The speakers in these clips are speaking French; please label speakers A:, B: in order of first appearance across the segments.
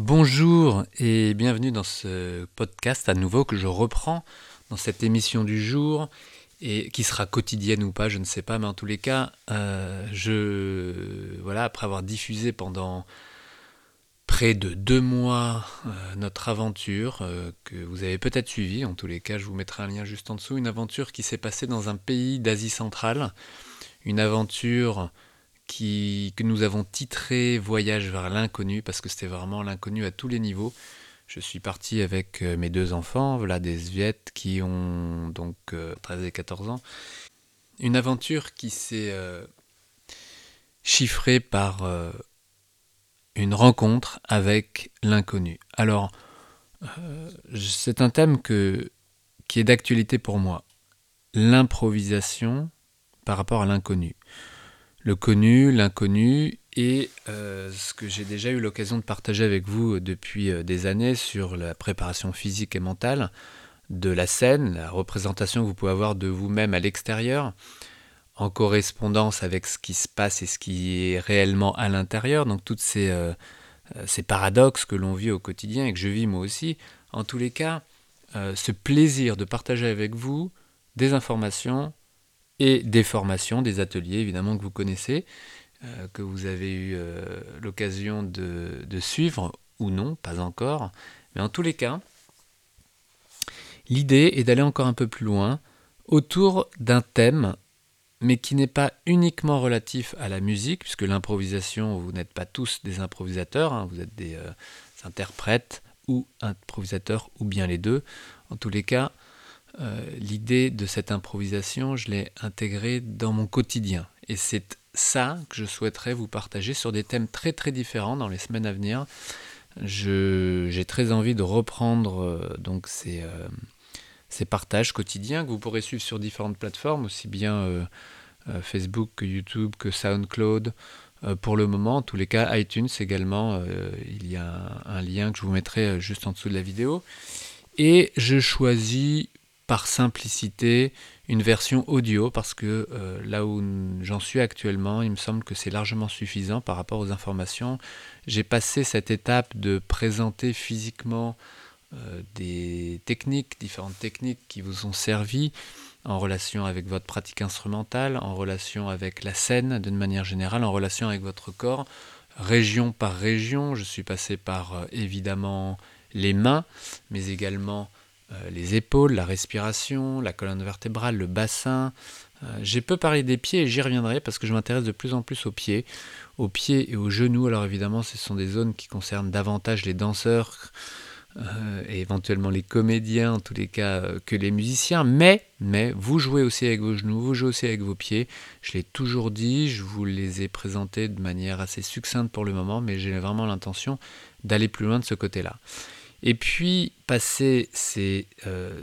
A: Bonjour et bienvenue dans ce podcast à nouveau que je reprends dans cette émission du jour et qui sera quotidienne ou pas, je ne sais pas, mais en tous les cas, euh, je voilà après avoir diffusé pendant près de deux mois euh, notre aventure euh, que vous avez peut-être suivie. En tous les cas, je vous mettrai un lien juste en dessous. Une aventure qui s'est passée dans un pays d'Asie centrale, une aventure que nous avons titré Voyage vers l'inconnu parce que c'était vraiment l'inconnu à tous les niveaux. Je suis parti avec euh, mes deux enfants, voilà des Sviet qui ont donc 13 euh, et 14 ans. Une aventure qui s'est euh, chiffrée par une rencontre avec l'inconnu. Alors, c'est un thème qui est d'actualité pour moi. L'improvisation par rapport à l'inconnu le connu, l'inconnu et euh, ce que j'ai déjà eu l'occasion de partager avec vous depuis euh, des années sur la préparation physique et mentale de la scène, la représentation que vous pouvez avoir de vous-même à l'extérieur, en correspondance avec ce qui se passe et ce qui est réellement à l'intérieur, donc toutes ces, euh, ces paradoxes que l'on vit au quotidien et que je vis moi aussi, en tous les cas, ce plaisir de partager avec vous des informations et des formations, des ateliers évidemment que vous connaissez, euh, que vous avez eu euh, l'occasion de, suivre ou non, pas encore. Mais en tous les cas, l'idée est d'aller encore un peu plus loin autour d'un thème, mais qui n'est pas uniquement relatif à la musique, puisque l'improvisation, vous n'êtes pas tous des improvisateurs, hein, vous êtes des euh, interprètes ou improvisateurs, ou bien les deux. En tous les cas, euh, l'idée de cette improvisation, je l'ai intégrée dans mon quotidien. Et c'est ça que je souhaiterais vous partager sur des thèmes très très différents dans les semaines à venir. J'ai très envie de reprendre euh, donc ces, euh, ces, partages quotidiens que vous pourrez suivre sur différentes plateformes, aussi bien Facebook que YouTube que SoundCloud. pour le moment, en tous les cas, iTunes également, il y a un, un, lien que je vous mettrai juste en dessous de la vidéo. Et je choisis par simplicité une version audio parce que euh, là où j'en suis actuellement, il me semble que c'est largement suffisant par rapport aux informations. J'ai passé cette étape de présenter physiquement euh, des techniques, différentes techniques qui vous ont servi en relation avec votre pratique instrumentale, en relation avec la scène d'une manière générale, en relation avec votre corps, région par région. Je suis passé par euh, évidemment les mains, mais également les épaules, la respiration, la colonne vertébrale, le bassin. Euh, j'ai peu parlé des pieds et j'y reviendrai parce que je m'intéresse de plus en plus aux pieds, aux pieds et aux genoux. Alors évidemment, ce sont des zones qui concernent davantage les danseurs euh, et éventuellement les comédiens, en tous les cas, que les musiciens. Mais, mais vous jouez aussi avec vos genoux, vous jouez aussi avec vos pieds. Je l'ai toujours dit, je vous les ai présentés de manière assez succincte pour le moment, mais j'ai vraiment l'intention d'aller plus loin de ce côté-là. Et puis, passer ces euh,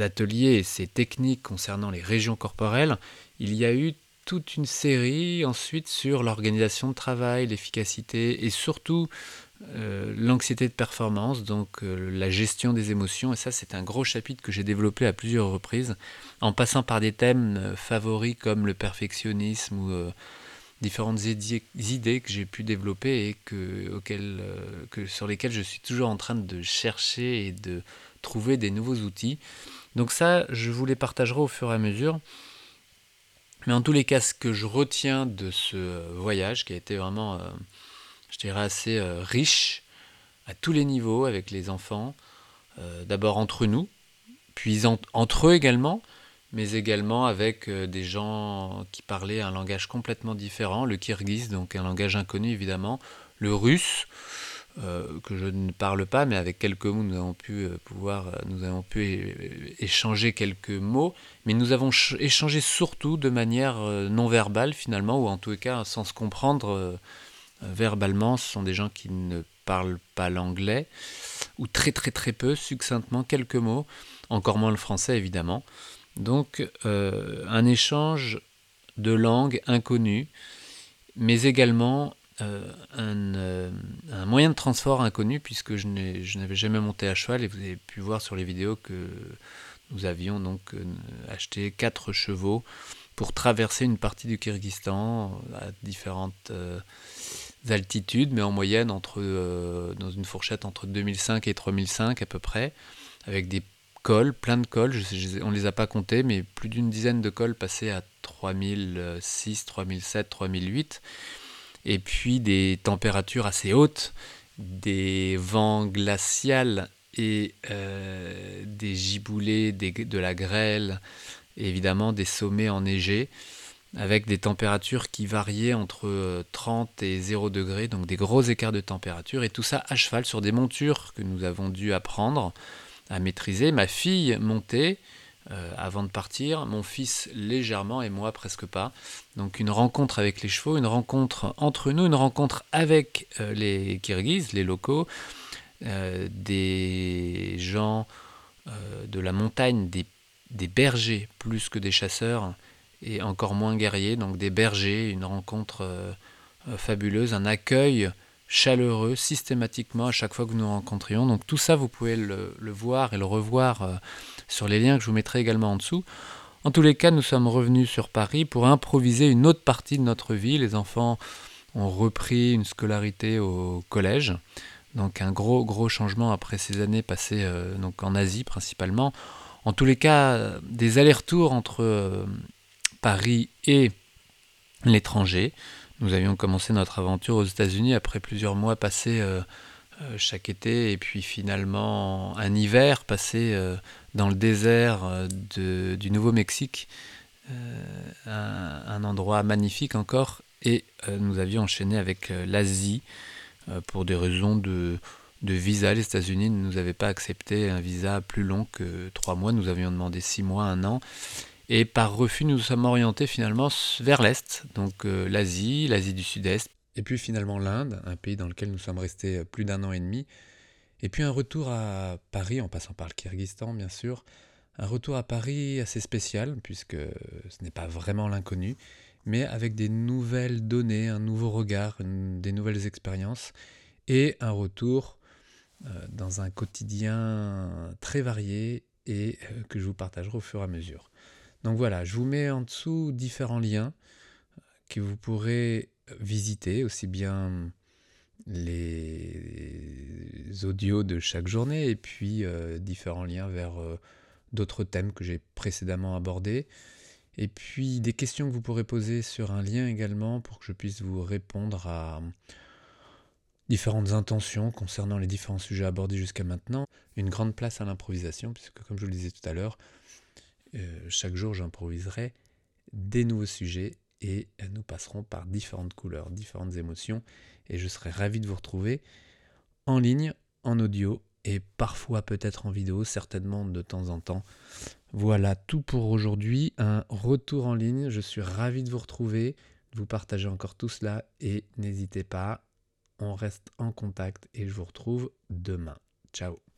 A: ateliers et ces techniques concernant les régions corporelles, il y a eu toute une série ensuite sur l'organisation de travail, l'efficacité et surtout euh, l'anxiété de performance, donc euh, la gestion des émotions. Et ça, c'est un gros chapitre que j'ai développé à plusieurs reprises, en passant par des thèmes favoris comme le perfectionnisme ou différentes idées que j'ai pu développer et que, auxquelles, euh, sur lesquelles je suis toujours en train de chercher et de trouver des nouveaux outils. Donc ça, je vous les partagerai au fur et à mesure. Mais en tous les cas, ce que je retiens de ce voyage, qui a été vraiment, euh, je dirais, assez euh, riche à tous les niveaux avec les enfants, d'abord entre nous, puis entre eux également, mais également avec euh, des gens qui parlaient un langage complètement différent, le kirghiz, donc un langage inconnu évidemment, le russe, euh, que je ne parle pas, mais avec quelques mots, nous avons pu euh, pouvoir, nous avons pu échanger quelques mots, mais nous avons échangé surtout de manière non verbale finalement, ou en tout cas sans se comprendre verbalement. Ce sont des gens qui ne parlent pas l'anglais, ou très très très peu, succinctement quelques mots, encore moins le français évidemment. Donc euh, un échange de langues inconnues, mais également euh, euh, un, moyen de transport inconnu, puisque je n'avais jamais monté à cheval, et vous avez pu voir sur les vidéos que nous avions donc acheté quatre chevaux pour traverser une partie du Kyrgyzstan à différentes altitudes, mais en moyenne dans une fourchette entre 2005 et 3005 à peu près, avec des plein de cols, on ne les a pas comptés, mais plus d'une dizaine de cols passés à 3006, 3007, 3008, et puis des températures assez hautes, des vents glaciales et euh, des giboulées, de la grêle, évidemment des sommets enneigés avec des températures qui variaient entre 30 et 0 degrés, donc des gros écarts de température, et tout ça à cheval sur des montures que nous avons dû apprendre à maîtriser. Ma fille montait euh, avant de partir, mon fils légèrement et moi presque pas. Donc une rencontre avec les chevaux, une rencontre entre nous, une rencontre avec euh, les Kirghizes, les locaux, euh, des gens de la montagne, des, des bergers plus que des chasseurs et encore moins guerriers, donc des bergers, une rencontre fabuleuse, un accueil chaleureux systématiquement à chaque fois que nous nous rencontrions. Donc tout ça, vous pouvez le, voir et le revoir euh, sur les liens que je vous mettrai également en dessous. En tous les cas, nous sommes revenus sur Paris pour improviser une autre partie de notre vie. Les enfants ont repris une scolarité au collège. Donc un gros gros changement après ces années passées donc en Asie principalement. En tous les cas, des allers-retours entre Paris et l'étranger. Nous avions commencé notre aventure aux États-Unis après plusieurs mois passés euh, euh, chaque été et puis finalement un hiver passé euh, dans le désert du Nouveau-Mexique, un, endroit magnifique encore. Et nous avions enchaîné avec l'Asie pour des raisons de, de visa. Les États-Unis ne nous avaient pas accepté un visa plus long que trois mois. Nous avions demandé six mois, un an. Et par refus, nous nous sommes orientés finalement vers l'Est, donc euh, l'Asie, l'Asie du Sud-Est, et puis finalement l'Inde, un pays dans lequel nous sommes restés euh, plus d'un an et demi, et puis un retour à Paris, en passant par le Kyrgyzstan bien sûr, un retour à Paris assez spécial, puisque ce n'est pas vraiment l'inconnu, mais avec des nouvelles données, un nouveau regard, des nouvelles expériences, et un retour euh, dans un quotidien très varié et que je vous partagerai au fur et à mesure. Donc voilà, je vous mets en dessous différents liens que vous pourrez visiter, aussi bien les audios de chaque journée et puis euh, différents liens vers euh, d'autres thèmes que j'ai précédemment abordés. Et puis des questions que vous pourrez poser sur un lien également pour que je puisse vous répondre à différentes intentions concernant les différents sujets abordés jusqu'à maintenant. Une grande place à l'improvisation, puisque comme je vous le disais tout à l'heure, euh, chaque jour, j'improviserai des nouveaux sujets et nous passerons par différentes couleurs, différentes émotions. Et je serai ravi de vous retrouver en ligne, en audio et parfois peut-être en vidéo, certainement de temps en temps. Voilà tout pour aujourd'hui. Un retour en ligne. Je suis ravi de vous retrouver, de vous partager encore tout cela et n'hésitez pas, on reste en contact et je vous retrouve demain. Ciao